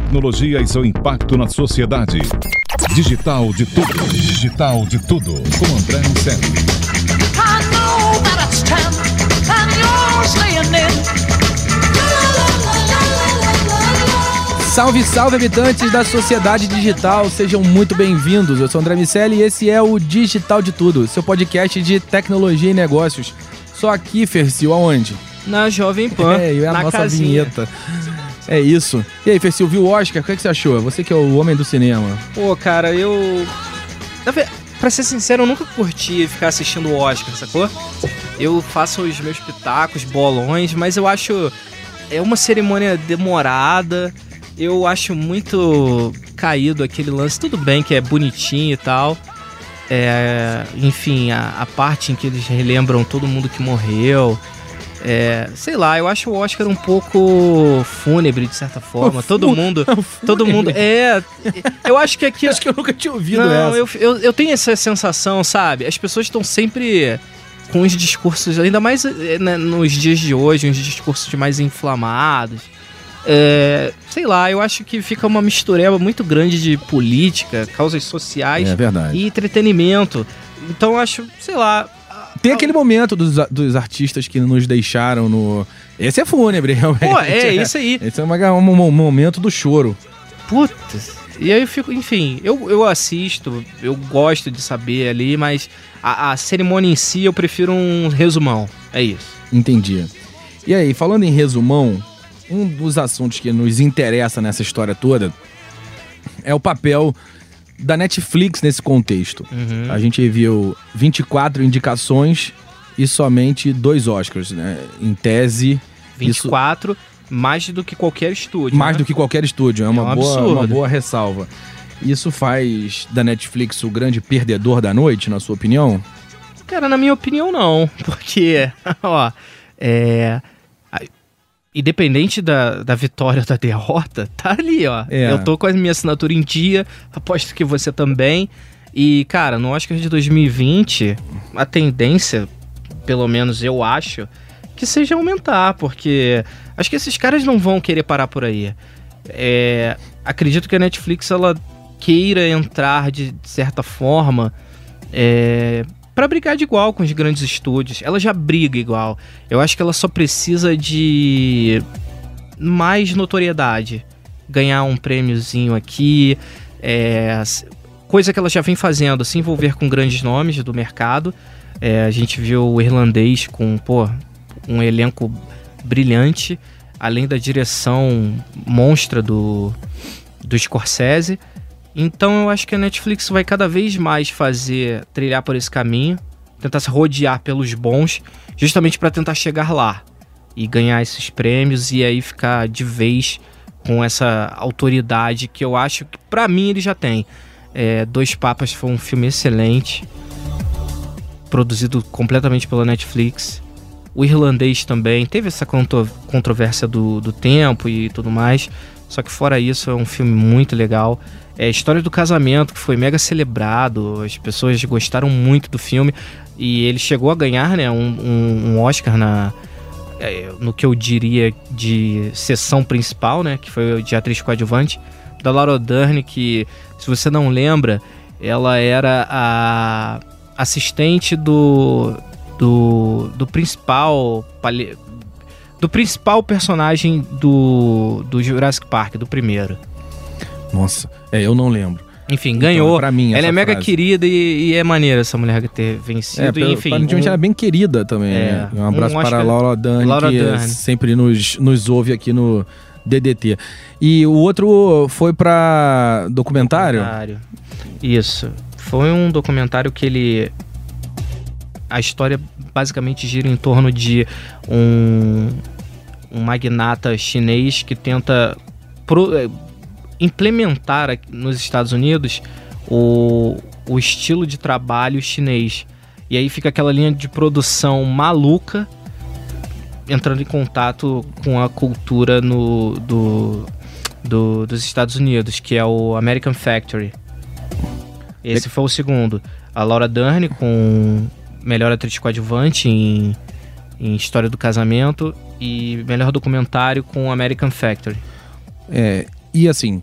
tecnologia e seu impacto na sociedade. Digital de tudo. Digital de tudo. Com André Miceli. I know that it's time, and you're staying in. Salve, salve, habitantes da sociedade digital, sejam muito bem-vindos. Eu sou André Miceli e esse é o Digital de Tudo, seu podcast de tecnologia e negócios. Só aqui, Fercil, aonde? Na Jovem Pan, É, é a na nossa casinha. vinheta. É isso. E aí, Fercil, viu o Oscar? O que, é que você achou? Você que é o homem do cinema. Pô, cara, eu... Pra ser sincero, eu nunca curti ficar assistindo o Oscar, sacou? Eu faço os meus pitacos, bolões, mas eu acho... É uma cerimônia demorada, eu acho muito caído aquele lance. Tudo bem que é bonitinho e tal. É, enfim, a, a parte em que eles relembram todo mundo que morreu. É, sei lá, eu acho o Oscar um pouco fúnebre, de certa forma. Todo mundo. Todo mundo. É. Eu acho que aqui. Acho que eu nunca tinha ouvido Não, essa. eu, eu, eu tenho essa sensação, sabe? As pessoas estão sempre com os discursos, ainda mais eh, né, nos dias de hoje, uns discursos mais inflamados. É, sei lá, eu acho que fica uma mistureba muito grande de política, causas sociais É e entretenimento. Então eu acho, sei lá. Tem aquele momento dos, dos artistas que nos deixaram no. Esse é fúnebre, realmente. Pô, é isso aí. Esse é uma- um, um momento do choro. Putz. E aí eu fico, enfim, eu, eu assisto, eu gosto de saber ali, mas a, a cerimônia em si eu prefiro um resumão. É isso. Entendi. E aí, falando em resumão, um dos assuntos que nos interessa nessa história toda é o papel da Netflix nesse contexto. Uhum. A gente viu 24 indicações e somente dois Oscars, né? Em tese, 24, mais do que qualquer estúdio. mais né? do que qualquer estúdio. É uma, um boa, absurdo. uma boa ressalva. Isso faz da Netflix o grande perdedor da noite, na sua opinião? Cara, na minha opinião, não. Porque, ó, é. Independente da, da vitória ou da derrota, tá ali, ó. É. Eu tô com a minha assinatura em dia, aposto que você também. E, cara, no Oscar de 2020, a tendência, pelo menos eu acho, que seja aumentar, porque acho que esses caras não vão querer parar por aí. É, acredito que a Netflix ela queira entrar de certa forma é, para brigar de igual com os grandes estúdios. Ela já briga igual. Eu acho que ela só precisa de mais notoriedade, ganhar um prêmiozinho aqui, é, coisa que ela já vem fazendo, se envolver com grandes nomes do mercado. É, a gente viu o irlandês com pô, um elenco brilhante, além da direção monstra do, do Scorsese. Então eu acho que a Netflix vai cada vez mais fazer trilhar por esse caminho, tentar se rodear pelos bons, justamente para tentar chegar lá e ganhar esses prêmios e aí ficar de vez com essa autoridade que eu acho que pra mim ele já tem. É, Dois Papas foi um filme excelente, produzido completamente pela Netflix. O irlandês também teve essa contro- controvérsia do, do tempo e tudo mais. Só que fora isso, é um filme muito legal. É história do casamento, que foi mega celebrado. As pessoas gostaram muito do filme. E ele chegou a ganhar né, um, um- um Oscar na, é, no que eu diria de sessão principal, né? Que foi de atriz coadjuvante. Da Laura Dern, que, se você não lembra, ela era a assistente do, do, do principal do principal personagem do, do Jurassic Park, do primeiro. Nossa, é, eu não lembro. Enfim, Então, ganhou. pra mim, ela é mega frase. querida e, e é maneira essa mulher ter vencido. É, e, enfim, aparentemente um- ela é bem querida também. É, né? Um abraço um para a Laura Dern, Laura que Dern. sempre nos, nos ouve aqui no DDT. E o outro foi para documentário? Documentário. Isso. Foi um documentário que ele. A história basicamente gira em torno de um, um magnata chinês que tenta pro- implementar nos Estados Unidos o, o estilo de trabalho chinês. E aí fica aquela linha de produção maluca entrando em contato com a cultura no, do, do- dos Estados Unidos, que é o American Factory. Esse foi o segundo. A Laura Dern com melhor atriz coadjuvante em, em História do Casamento e melhor documentário com American Factory. É, E assim,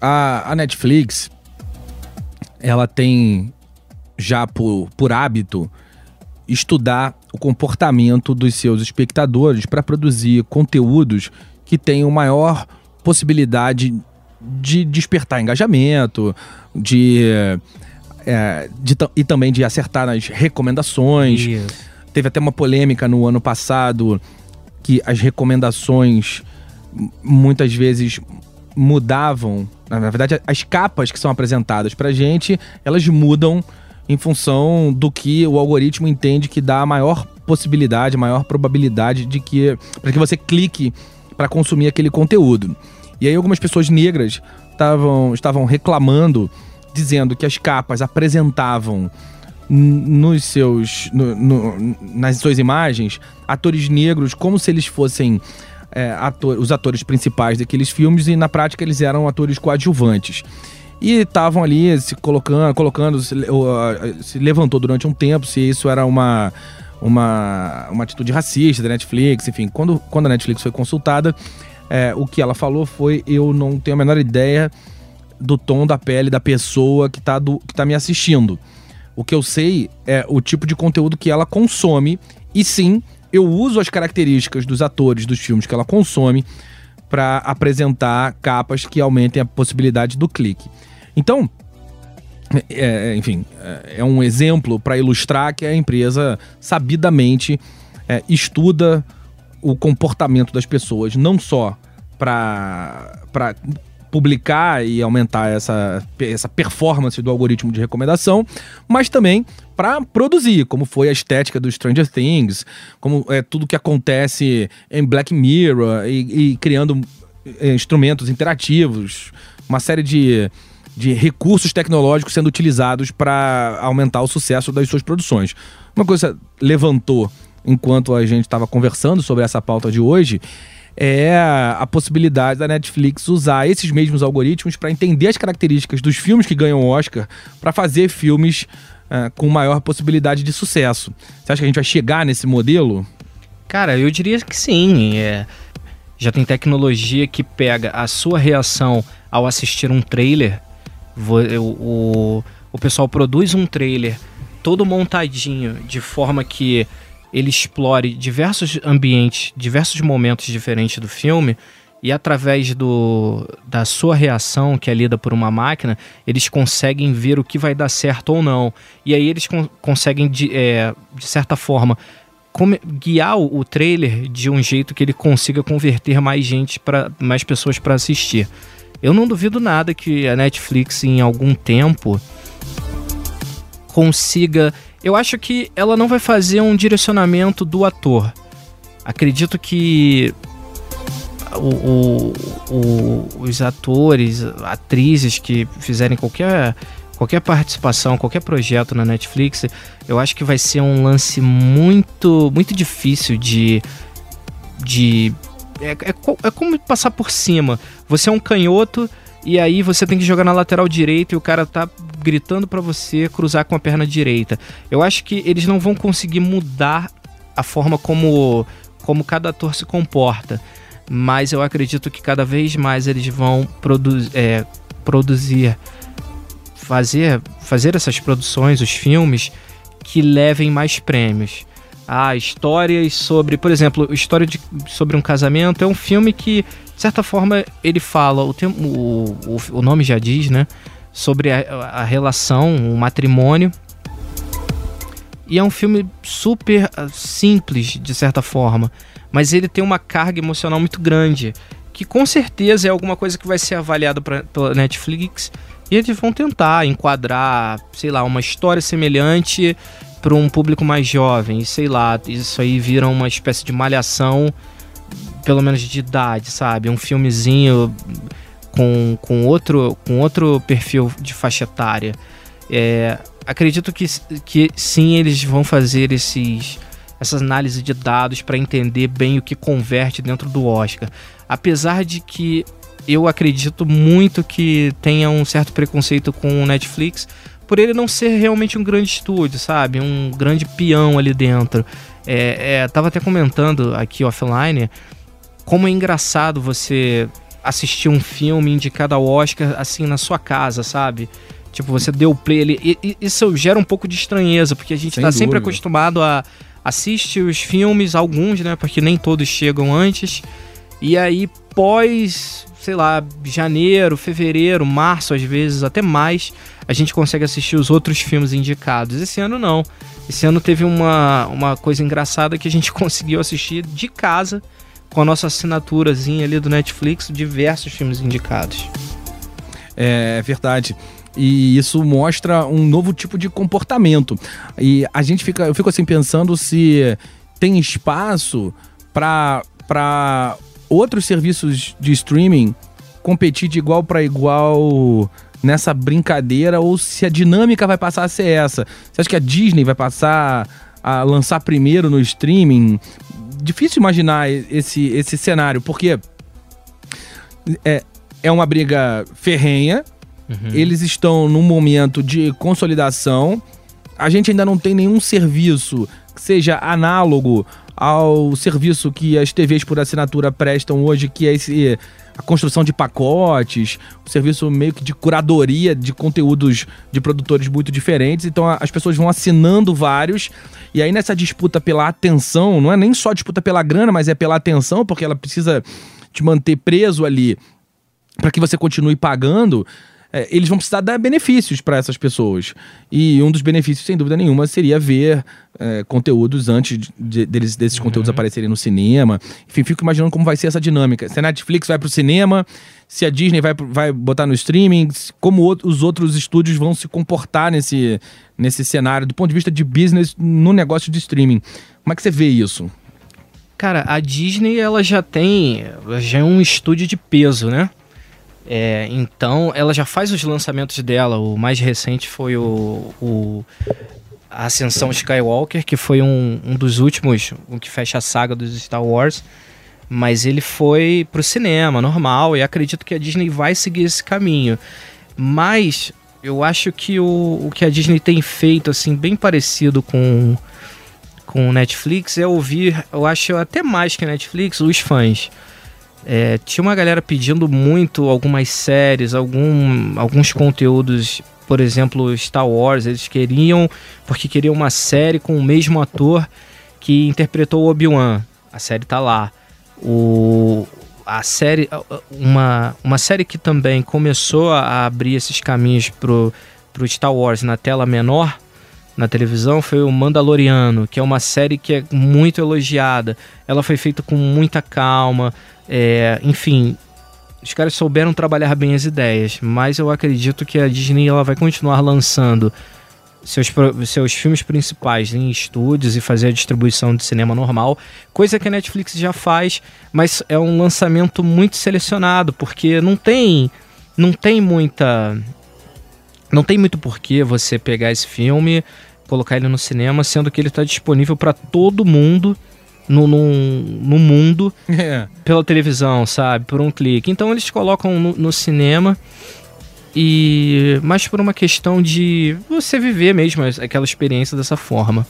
a, a Netflix, ela tem já por, por hábito estudar o comportamento dos seus espectadores para produzir conteúdos que tenham maior possibilidade de despertar engajamento, de, é, de e também de acertar nas recomendações. Isso. Teve até uma polêmica no ano passado que as recomendações muitas vezes mudavam. Na verdade, as capas que são apresentadas pra gente, elas mudam em função do que o algoritmo entende que dá a maior possibilidade, maior probabilidade de que para que você clique para consumir aquele conteúdo. E aí algumas pessoas negras estavam estavam reclamando dizendo que as capas apresentavam nos seus no- no- nas suas imagens atores negros como se eles fossem é, ator- os atores principais daqueles filmes e na prática eles eram atores coadjuvantes e estavam ali se colocando colocando se, se levantou durante um tempo se isso era uma uma, uma atitude racista da Netflix, enfim, quando, quando a Netflix foi consultada, é, o que ela falou foi: eu não tenho a menor ideia do tom da pele da pessoa que tá, do, que tá me assistindo. O que eu sei é o tipo de conteúdo que ela consome, e sim, eu uso as características dos atores dos filmes que ela consome para apresentar capas que aumentem a possibilidade do clique. Então, é, enfim, é- é um exemplo para ilustrar que a empresa sabidamente é, estuda o comportamento das pessoas, não só para publicar e aumentar essa, essa performance do algoritmo de recomendação, mas também para produzir, como foi a estética do Stranger Things, como é tudo que acontece em Black Mirror e, e criando é, instrumentos interativos, uma série de, de recursos tecnológicos sendo utilizados para aumentar o sucesso das suas produções. Uma coisa levantou enquanto a gente estava conversando sobre essa pauta de hoje é a possibilidade da Netflix usar esses mesmos algoritmos para entender as características dos filmes que ganham Oscar para fazer filmes ah, com maior possibilidade de sucesso. Você acha que a gente vai chegar nesse modelo? Cara, eu diria que sim. é. Já tem tecnologia que pega a sua reação ao assistir um trailer. O, o pessoal produz um trailer todo montadinho de forma que ele explore diversos ambientes, diversos momentos diferentes do filme. E através do, da sua reação, que é lida por uma máquina, eles conseguem ver o que vai dar certo ou não. E aí eles con- conseguem, de, é, de certa forma, guiar o, o trailer de um jeito que ele consiga converter mais gente para mais pessoas para assistir. Eu não duvido nada que a Netflix em algum tempo consiga. Eu acho que ela não vai fazer um direcionamento do ator. Acredito que o- o- o- os atores, atrizes que fizerem qualquer qualquer participação, qualquer projeto na Netflix, eu acho que vai ser um lance muito muito difícil de de é, é é como passar por cima. Você é um canhoto e aí você tem que jogar na lateral direita e o cara tá gritando pra você cruzar com a perna direita. Eu acho que eles não vão conseguir mudar a forma como como cada ator se comporta, mas eu acredito que cada vez mais eles vão produ é, produzir fazer fazer essas produções, os filmes que levem mais prêmios. Ah, histórias sobre, por exemplo, história de, sobre um casamento é um filme que, de certa forma, ele fala, o, tem- o, o, o nome já diz, né? Sobre a, a relação, o matrimônio. E é um filme super ah, simples, de certa forma. Mas ele tem uma carga emocional muito grande. Que com certeza é alguma coisa que vai ser avaliada pela Netflix. E eles vão tentar enquadrar, sei lá, uma história semelhante para um público mais jovem. E sei lá, isso aí vira uma espécie de malhação, pelo menos de idade, sabe? Um filmezinho com, com, outro, com outro perfil de faixa etária. É, acredito que, que sim, eles vão fazer esses, essas análises de dados para entender bem o que converte dentro do Oscar. Apesar de que eu acredito muito que tenha um certo preconceito com o Netflix por ele não ser realmente um grande estúdio, sabe? Um grande peão ali dentro. É, é, tava até comentando aqui offline como é engraçado você assistir um filme indicado ao Oscar assim na sua casa, sabe? Tipo, você deu play ali. E, isso gera um pouco de estranheza, porque a gente Sem tá sempre dúvida. acostumado a assistir os filmes, alguns, né? Porque nem todos chegam antes. E aí, pós, sei lá, janeiro, fevereiro, março, às vezes, até mais, a gente consegue assistir os outros filmes indicados. Esse ano não. Esse ano teve uma, uma coisa engraçada que a gente conseguiu assistir de casa, com a nossa assinaturazinha ali do Netflix, diversos filmes indicados. É verdade. E isso mostra um novo tipo de comportamento. E a gente fica, eu fico assim pensando se tem espaço para para outros serviços de streaming competir de igual para igual nessa brincadeira ou se a dinâmica vai passar a ser essa. Você acha que a Disney vai passar a lançar primeiro no streaming? Difícil imaginar esse, esse cenário, porque é, é uma briga ferrenha, eles estão num momento de consolidação. A gente ainda não tem nenhum serviço que seja análogo ao serviço que as TVs por assinatura prestam hoje, que é esse, a construção de pacotes, o serviço meio que de curadoria de conteúdos de produtores muito diferentes. Então as pessoas vão assinando vários. E aí nessa disputa pela atenção, não é nem só disputa pela grana, mas é pela atenção, porque ela precisa te manter preso ali para que você continue pagando, é, eles vão precisar dar benefícios para essas pessoas. E um dos benefícios, sem dúvida nenhuma, seria ver é, conteúdos antes de- de- deles, desses conteúdos aparecerem no cinema. Enfim, fico imaginando como vai ser essa dinâmica. Se a Netflix vai pro cinema, se a Disney vai, vai botar no streaming, como o- os outros estúdios vão se comportar nesse, nesse cenário, do ponto de vista de business no negócio de streaming. Como é que você vê isso? Cara, a Disney ela já tem, já é um estúdio de peso, né? É, então ela já faz os lançamentos dela. O mais recente foi o, o Ascensão Skywalker, que foi um, um dos últimos, o que fecha a saga dos Star Wars. Mas ele foi pro cinema, normal, e acredito que a Disney vai seguir esse caminho. Mas eu acho que o, o que a Disney tem feito, assim, bem parecido com com o Netflix é ouvir, eu acho até mais que Netflix, os fãs. É, tinha uma galera pedindo muito algumas séries, algum, alguns conteúdos, por exemplo, Star Wars, eles queriam, porque queriam uma série com o mesmo ator que interpretou o Obi-Wan. A série tá lá. O, a série, uma, uma série que também começou a abrir esses caminhos pro, pro Star Wars na tela menor, na televisão foi o Mandaloriano, que é uma série que é muito elogiada. Ela foi feita com muita calma, é, enfim, os caras souberam trabalhar bem as ideias, mas eu acredito que a Disney ela vai continuar lançando seus, seus filmes principais em estúdios e fazer a distribuição de cinema normal, coisa que a Netflix já faz, mas é um lançamento muito selecionado, porque não tem não tem muita não tem muito porquê você pegar esse filme, colocar ele no cinema, sendo que ele está disponível para todo mundo no, no, no mundo É. pela televisão, sabe? Por um clique. Então eles colocam no, no cinema e mais por uma questão de você viver mesmo aquela experiência dessa forma.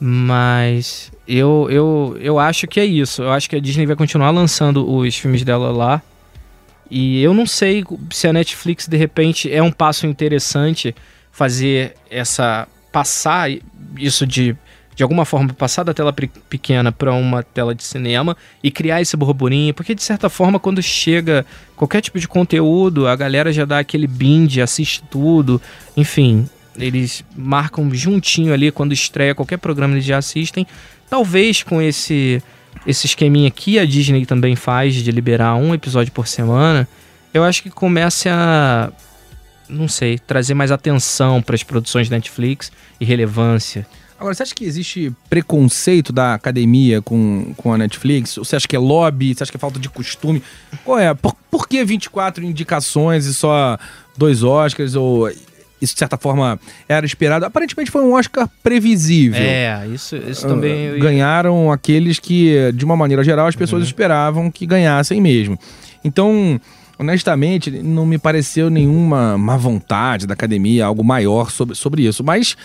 Mas eu, eu, eu acho que é isso. Eu acho que a Disney vai continuar lançando os filmes dela lá. E eu não sei se a Netflix de repente é um passo interessante fazer essa passar isso de de alguma forma passar da tela pe- pequena para uma tela de cinema e criar esse burburinho, porque de certa forma quando chega qualquer tipo de conteúdo, a galera já dá aquele binge, assiste tudo, enfim, eles marcam juntinho ali quando estreia qualquer programa eles já assistem. Talvez com esse esse esqueminha que a Disney também faz de liberar um episódio por semana, eu acho que comece a não sei, trazer mais atenção para as produções da Netflix e relevância. Agora, você acha que existe preconceito da academia com, com a Netflix? Ou você acha que é lobby? Você acha que é falta de costume? Qual é? Por, por que 24 indicações e só dois Oscars? Ou isso, de certa forma, era esperado? Aparentemente foi um Oscar previsível. É, isso, isso também. Ia- ganharam aqueles que, de uma maneira geral, as pessoas esperavam que ganhassem mesmo. Então, honestamente, não me pareceu nenhuma má vontade da academia, algo maior sobre, sobre isso. Mas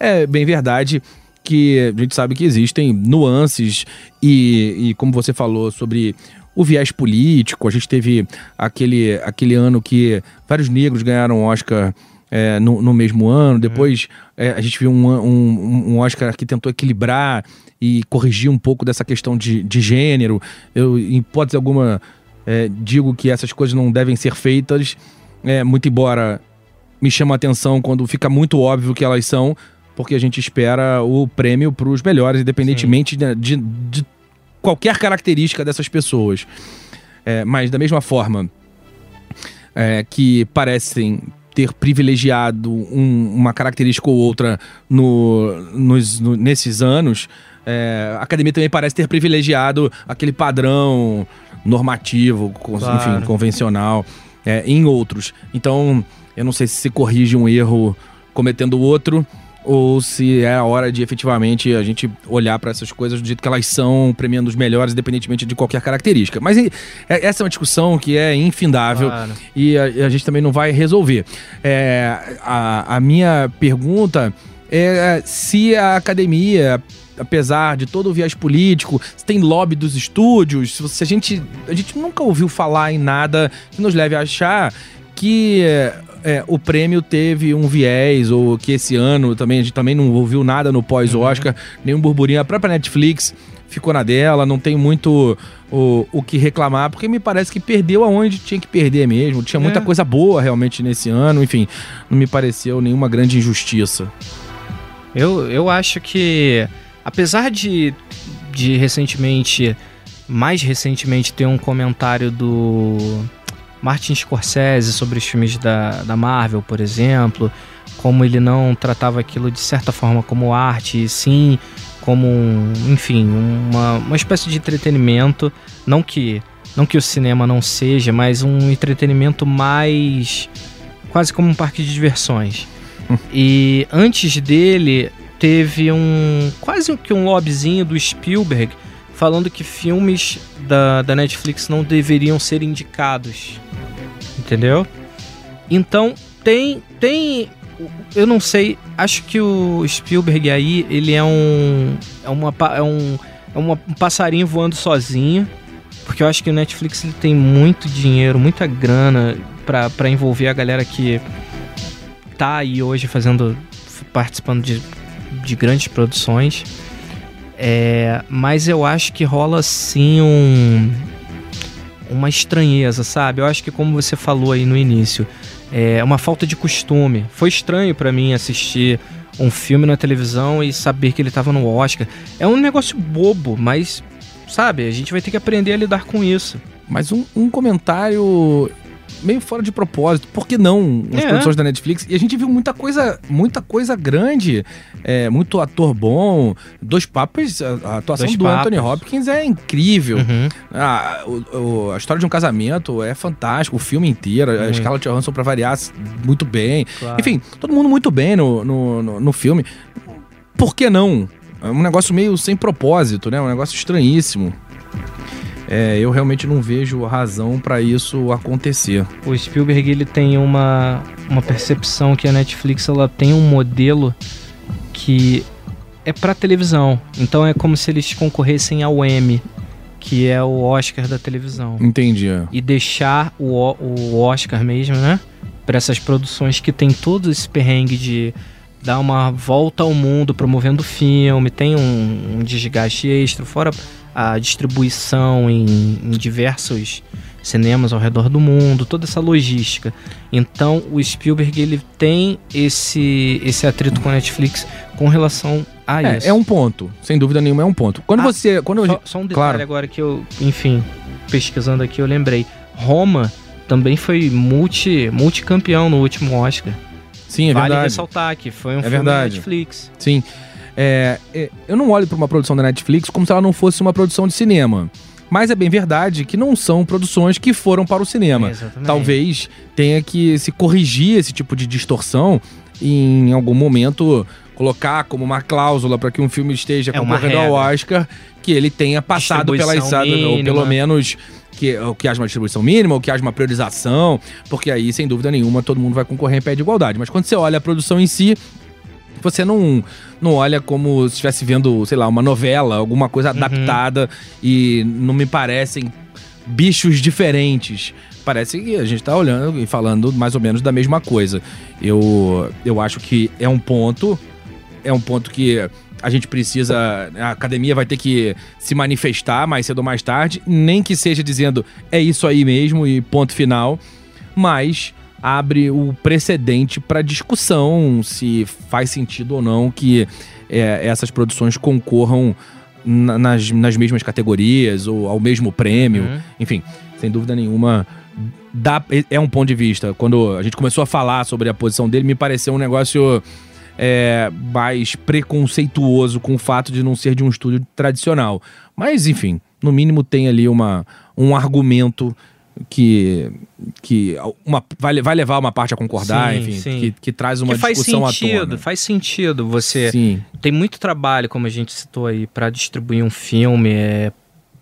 é bem verdade que a gente sabe que existem nuances e, e como você falou sobre o viés político. A gente teve aquele, aquele ano que vários negros ganharam Oscar é, no, no, mesmo ano. Depois é, a gente viu um, um, um, Oscar que tentou equilibrar e corrigir um pouco dessa questão de, de gênero. Eu, em hipótese alguma, é, digo que essas coisas não devem ser feitas, é, muito embora me chama a atenção quando fica muito óbvio que elas são, porque a gente espera o prêmio para os melhores, independentemente de, de, de, qualquer característica dessas pessoas. É, mas da mesma forma é, que parecem ter privilegiado um, uma característica ou outra no, nos, no, nesses anos, é, a academia também parece ter privilegiado aquele padrão normativo, claro. enfim, convencional é, em outros. Então, eu não sei se se corrige um erro cometendo outro ou se é a hora de efetivamente a gente olhar para essas coisas do jeito que elas são, premiando os melhores, independentemente de qualquer característica. Mas é, essa é uma discussão que é infindável claro. e a, a, gente também não vai resolver. É, a, a minha pergunta é se a academia apesar de todo o viés político, se tem lobby dos estúdios, se a gente a gente nunca ouviu falar em nada que nos leve a achar que é, o prêmio teve um viés, ou que esse ano também a gente também não ouviu nada no pós-Oscar, uhum. nenhum burburinho. A própria Netflix ficou na dela, não tem muito o, o que reclamar, porque me parece que perdeu aonde tinha que perder mesmo. Tinha muita é. coisa boa realmente nesse ano, enfim, não me pareceu nenhuma grande injustiça. Eu, eu acho que, apesar de, de recentemente, mais recentemente, ter um comentário do Martin Scorsese sobre os filmes da, da Marvel, por exemplo, como ele não tratava aquilo de certa forma como arte, e sim como, um, enfim, uma, uma espécie de entretenimento, não que não que o cinema não seja, mas um entretenimento mais quase como um parque de diversões. e antes dele teve um quase que um lobbyzinho do Spielberg falando que filmes da, da Netflix não deveriam ser indicados entendeu? Então tem tem eu não sei, acho que o Spielberg aí, ele é um é uma é um é uma, um passarinho voando sozinho, porque eu acho que o Netflix ele tem muito dinheiro, muita grana para envolver a galera que tá aí hoje fazendo participando de, de grandes produções. É, mas eu acho que rola sim um uma estranheza, sabe? Eu acho que como você falou aí no início, é uma falta de costume. Foi estranho para mim assistir um filme na televisão e saber que ele tava no Oscar. É um negócio bobo, mas sabe, a gente vai ter que aprender a lidar com isso. Mas um, um comentário meio fora de propósito. Por que não as é. produções da Netflix? E a gente viu muita coisa, muita coisa grande, é, muito ator bom. Dois Papas, a, a atuação Dois do papas. Anthony Hopkins é incrível. Uhum. A, o, a história de um casamento é fantástico, o filme inteiro. Uhum. A Scarlett Johansson, pra variar, muito bem. Claro. Enfim, todo mundo muito bem no, no, no, no filme. Por que não? É um negócio meio sem propósito, né? Um negócio estranhíssimo é, eu realmente não vejo razão para isso acontecer. O Spielberg ele tem uma, uma percepção que a Netflix ela tem um modelo que é para televisão. Então é como se eles concorressem ao Emmy, que é o Oscar da televisão. Entendi. É. E deixar o, o Oscar mesmo, né? Para essas produções que tem todo esse perrengue de dar uma volta ao mundo promovendo filme, tem um, um desgaste extra, fora a distribuição em, em diversos cinemas ao redor do mundo, toda essa logística. Então o Spielberg ele tem esse esse atrito com a Netflix com relação a é, isso. É um ponto, sem dúvida nenhuma é um ponto. Quando ah, você, quando só, só um detalhe claro. agora que eu, enfim, pesquisando aqui eu lembrei, Roma também foi multi multicampeão no último Oscar. Sim, é vale verdade. ressaltar que foi um é filme verdade. da Netflix. Sim. É, é, eu não olho para uma produção da Netflix como se ela não fosse uma produção de cinema. Mas é bem verdade que não são produções que foram para o cinema. É, Talvez tenha que se corrigir esse tipo de distorção e em algum momento colocar como uma cláusula para que um filme esteja é concorrendo ao Oscar que ele tenha passado pela mínima. ou pelo menos que, que haja uma distribuição mínima, ou que haja uma priorização, porque aí, sem dúvida nenhuma, todo mundo vai concorrer em pé de igualdade. Mas quando você olha a produção em si, você não, não olha como se estivesse vendo, sei lá, uma novela, alguma coisa uhum. adaptada e não me parecem bichos diferentes. Parece que a gente tá olhando e falando mais ou menos da mesma coisa. Eu, eu acho que é um ponto, é um ponto que a gente precisa. A academia vai ter que se manifestar mais cedo ou mais tarde, nem que seja dizendo é isso aí mesmo e ponto final, mas abre o precedente para discussão se faz sentido ou não que é, essas produções concorram na- nas, nas mesmas categorias ou ao mesmo prêmio. Uhum. Enfim, sem dúvida nenhuma. Dá, é um ponto de vista. Quando a gente começou a falar sobre a posição dele, me pareceu um negócio é, mais preconceituoso com o fato de não ser de um estúdio tradicional. Mas, enfim, no mínimo tem ali uma, um argumento que, que uma, vai, vai levar uma parte a concordar, Sim, enfim, sim. Que, que traz uma que faz discussão à sentido, tona. faz sentido você Sim, tem muito trabalho, como a gente citou aí, pra distribuir um filme, é,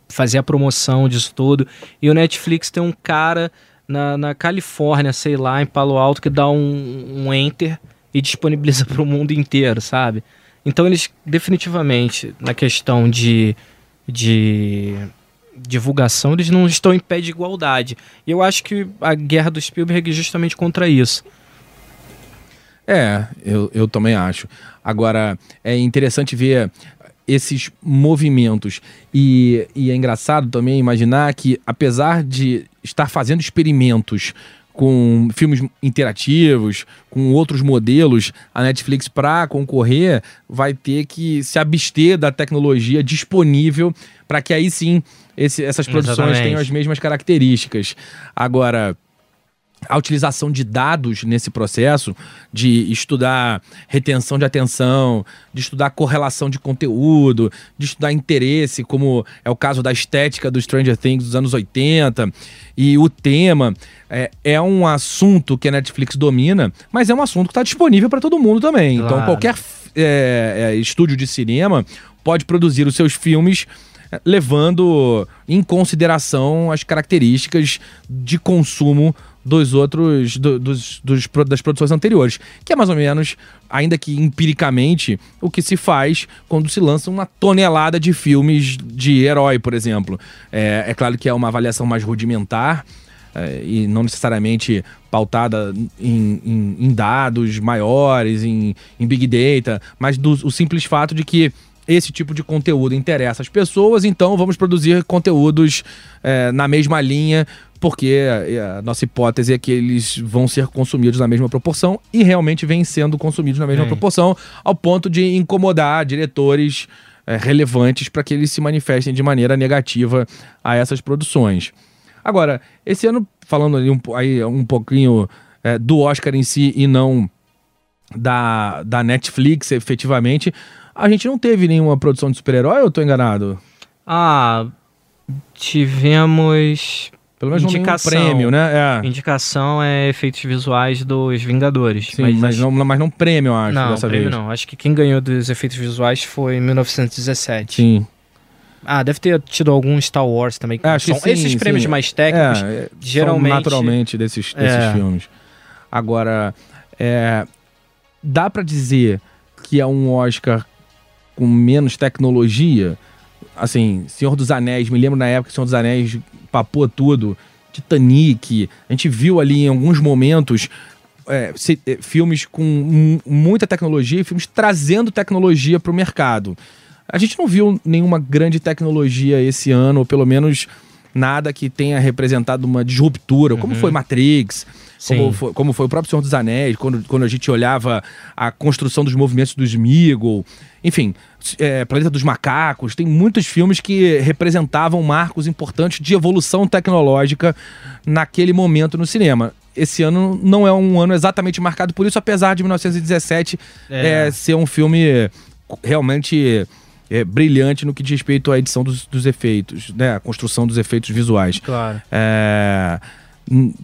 fazer a promoção disso tudo. E o Netflix tem um cara na, na Califórnia, sei lá, em Palo Alto, que dá um, um enter e disponibiliza pro mundo inteiro, sabe? Então eles definitivamente, na questão de, de divulgação, eles não estão em pé de igualdade. E eu acho que a guerra do Spielberg é justamente contra isso. É, eu, eu também acho. Agora, é interessante ver esses movimentos. E, e é engraçado também imaginar que, apesar de estar fazendo experimentos com filmes interativos, com outros modelos, a Netflix, para concorrer, vai ter que se abster da tecnologia disponível para que aí sim esse- essas produções Exatamente. tenham as mesmas características. Agora, a utilização de dados nesse processo, de estudar retenção de atenção, de estudar correlação de conteúdo, de estudar interesse, como é o caso da estética do Stranger Things dos anos 80, e o tema é, é um assunto que a Netflix domina, mas é um assunto que está disponível para todo mundo também. Então, Claro. qualquer é, é, estúdio de cinema pode produzir os seus filmes levando em consideração as características de consumo dos outros do- dos, dos das produções anteriores, que é mais ou menos, ainda que empiricamente, o que se faz quando se lança uma tonelada de filmes de herói, por exemplo. É, é claro que é uma avaliação mais rudimentar, é, e não necessariamente pautada em, em- em dados maiores, em, em big data, mas do, o simples fato de que esse tipo de conteúdo interessa as pessoas, então vamos produzir conteúdos é, na mesma linha, porque a, a nossa hipótese é que eles vão ser consumidos na mesma proporção e realmente vêm sendo consumidos na mesma Vem. proporção, ao ponto de incomodar diretores é, relevantes para que eles se manifestem de maneira negativa a essas produções. Agora, esse ano, falando ali um, aí um pouquinho é, do Oscar em si e não da, da Netflix, efetivamente, a gente não teve nenhuma produção de super-herói, ou eu tô enganado? Ah, tivemos. Pelo menos Indicação. nenhum prêmio, né? É. Indicação é efeitos visuais dos Vingadores. Sim, mas, acho- não, mas não prêmio, acho, não, dessa prêmio vez. não. Acho que quem ganhou dos efeitos visuais foi em 1917. Sim. Ah, deve ter tido algum Star Wars também. É, acho que São sim, esses prêmios sim. mais técnicos. É, é, geralmente- naturalmente desses, desses É. filmes. Agora, é, dá pra dizer que é um Oscar com menos tecnologia? Assim, Senhor dos Anéis, me lembro na época que Senhor dos Anéis papou tudo. Titanic, a gente viu ali em alguns momentos é, se- é, filmes com mu- muita tecnologia filmes trazendo tecnologia para o mercado. A gente não viu nenhuma grande tecnologia esse ano, ou pelo menos nada que tenha representado uma disruptura, como foi Matrix, como foi, como foi o próprio Senhor dos Anéis, quando, quando a gente olhava a construção dos movimentos do Smeagol, enfim, é, Planeta dos Macacos, tem muitos filmes que representavam marcos importantes de evolução tecnológica naquele momento no cinema. Esse ano não é um ano exatamente marcado por isso, apesar de 1917 É. é, ser um filme realmente é, brilhante no que diz respeito à edição dos, dos efeitos, né? A construção dos efeitos visuais. Claro. É,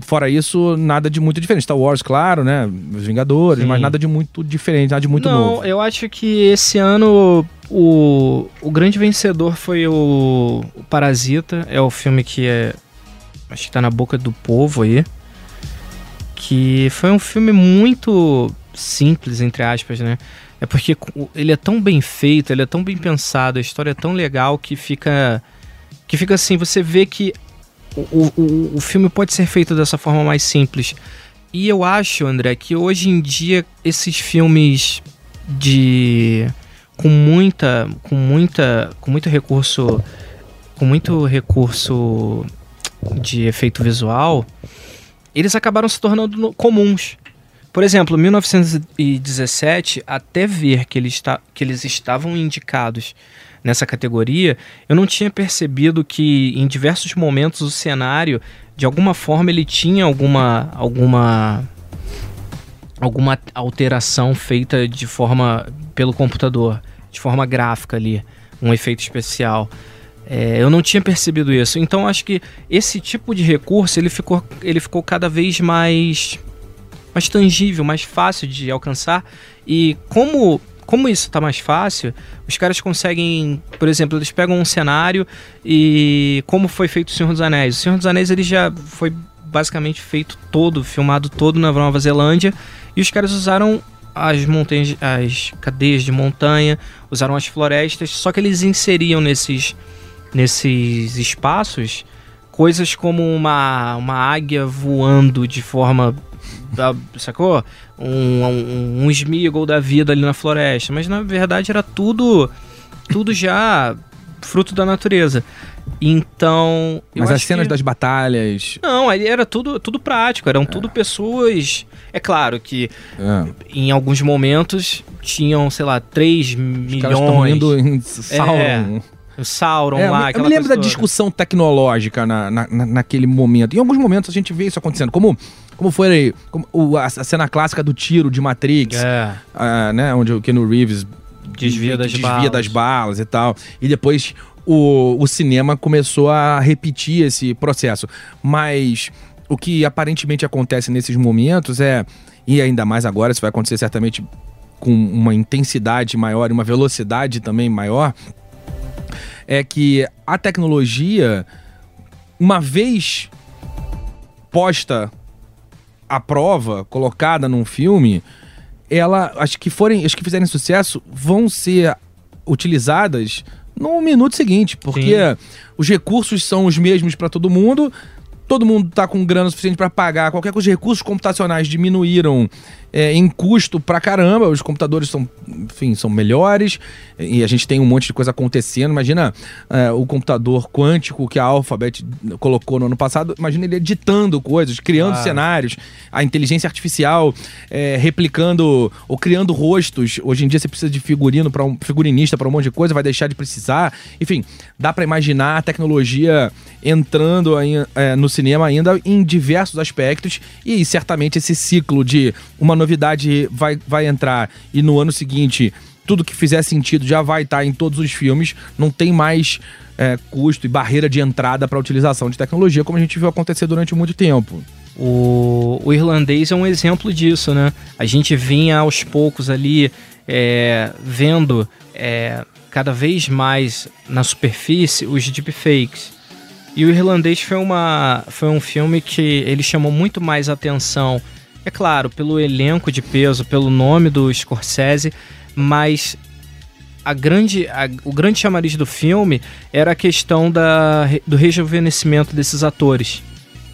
Fora isso, nada de muito diferente. Star Wars, claro, né? Os Vingadores, Sim. mas nada de muito diferente, nada de muito não, novo. eu acho que esse ano o, o grande vencedor foi o, o Parasita. É o filme que é. Acho que tá na boca do povo aí. Que foi um filme muito simples, entre aspas, né? É porque ele é tão bem feito, ele é tão bem pensado, a história é tão legal que fica. Que fica assim, você vê que o, o, o filme pode ser feito dessa forma mais simples. E eu acho, André, que hoje em dia esses filmes de com muita com muita com muito recurso com muito recurso de efeito visual, eles acabaram se tornando comuns. Por exemplo, 1917, até ver que eles, ta- que eles estavam indicados nessa categoria, eu não tinha percebido que em diversos momentos o cenário, de alguma forma, ele tinha alguma alguma alguma alteração feita de forma pelo computador, de forma gráfica ali, um efeito especial. É, eu não tinha percebido isso. Então acho que esse tipo de recurso ele ficou, ele ficou cada vez mais, mais tangível, mais fácil de alcançar. E como, como isso está mais fácil, os caras conseguem, por exemplo, eles pegam um cenário e como foi feito o Senhor dos Anéis. O Senhor dos Anéis ele já foi basicamente feito todo, filmado todo na Nova Zelândia. E os caras usaram as montanhas, as cadeias de montanha, usaram as florestas, só que eles inseriam nesses, nesses espaços coisas como uma, uma águia voando de forma. Ah, Sacou? Um, um, um Smeagol da vida ali na floresta. Mas na verdade era tudo. Tudo já fruto da natureza. Então. Mas as cenas que- das batalhas. Não, aí era tudo, tudo prático, eram tudo pessoas. É claro que é, em alguns momentos tinham, sei lá, 3 os caras milhões. indo em Sauron. O Sauron É, lá, eu me lembro da discussão tecnológica na, na- na- naquele momento. Em alguns momentos a gente vê isso acontecendo. Como, como foi como o- a, cena clássica do tiro de Matrix, É, né? Onde o Keanu Reeves desvia das desvia balas. das balas e tal. E depois o, o cinema começou a repetir esse processo. Mas o que aparentemente acontece nesses momentos é, e ainda mais agora, isso vai acontecer certamente com uma intensidade maior e uma velocidade também maior, é que a tecnologia, uma vez posta à prova, colocada num filme, ela, as que forem, as que fizerem sucesso, vão ser utilizadas no minuto seguinte, porque os recursos são os mesmos para todo mundo. Todo mundo tá com grana suficiente para pagar qualquer coisa. Os recursos computacionais diminuíram é, em custo pra caramba. Os computadores são, enfim, são melhores e a gente tem um monte de coisa acontecendo. Imagina é, o computador quântico que a Alphabet colocou no ano passado. Imagina ele editando coisas, criando Claro. cenários, a inteligência artificial é, replicando ou criando rostos. Hoje em dia você precisa de figurino para um figurinista para um monte de coisa, vai deixar de precisar. Enfim, dá para imaginar a tecnologia entrando aí, é, no cinema ainda em diversos aspectos e certamente esse ciclo de uma novidade vai, vai entrar e no ano seguinte tudo que fizer sentido já vai estar em todos os filmes, não tem mais é, custo e barreira de entrada para a utilização de tecnologia, como a gente viu acontecer durante muito tempo. O, o irlandês é um exemplo disso, né? A gente vinha aos poucos ali é, vendo é, cada vez mais na superfície os deepfakes. E o irlandês foi, uma, foi um filme que ele chamou muito mais atenção, é claro, pelo elenco de peso, pelo nome do Scorsese, mas a grande, a- o grande chamariz do filme era a questão da, do rejuvenescimento desses atores.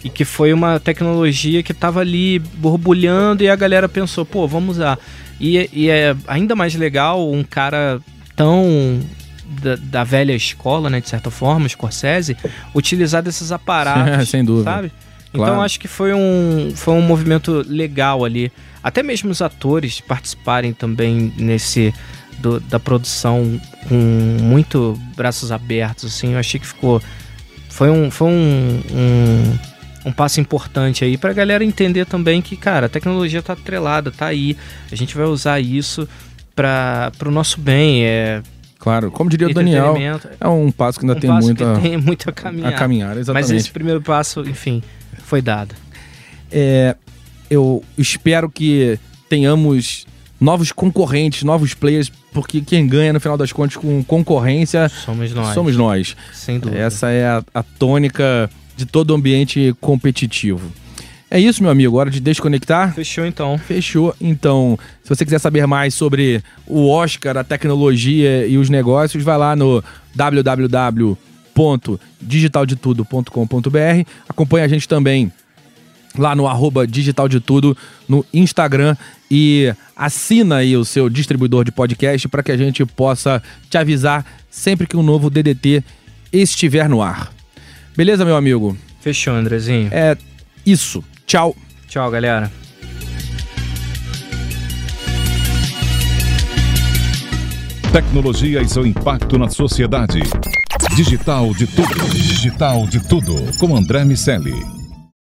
E que foi uma tecnologia que estava ali borbulhando e a galera pensou, pô, vamos usar. E, e é ainda mais legal um cara tão da, da velha escola, né, de certa forma, Scorsese, utilizar desses aparatos, Sem dúvida. sabe? Claro. Então acho que foi um, foi um movimento legal ali. Até mesmo os atores participarem também nesse do- da produção com muito braços abertos, assim, eu achei que ficou foi um foi um, um, um passo importante aí pra galera entender também que, cara, a tecnologia tá atrelada, tá aí. A gente vai usar isso para pro nosso bem, é Claro, como diria o Daniel, é um passo que ainda um tem passo muito a, que tem muito a caminhar. a caminhar, exatamente. Mas esse primeiro passo, enfim, foi dado. É, eu espero que tenhamos novos concorrentes, novos players, porque quem ganha no final das contas com concorrência Somos nós. somos nós. Sem dúvida. Essa é a, a tônica de todo o ambiente competitivo. É isso, meu amigo. Hora de desconectar? Fechou então. Fechou. Então, se você quiser saber mais sobre o Oscar, a tecnologia e os negócios, vai lá no www.digitaldetudo.com.br. Acompanhe a gente também lá no arroba Digital de Tudo no Instagram e assina aí o seu distribuidor de podcast para que a gente possa te avisar sempre que um novo DDT estiver no ar. Beleza, meu amigo? Fechou, Andrezinho. É isso. Tchau. Tchau, galera. Tecnologia e seu impacto na sociedade. Digital de tudo. Digital de tudo. Com André Miscelli.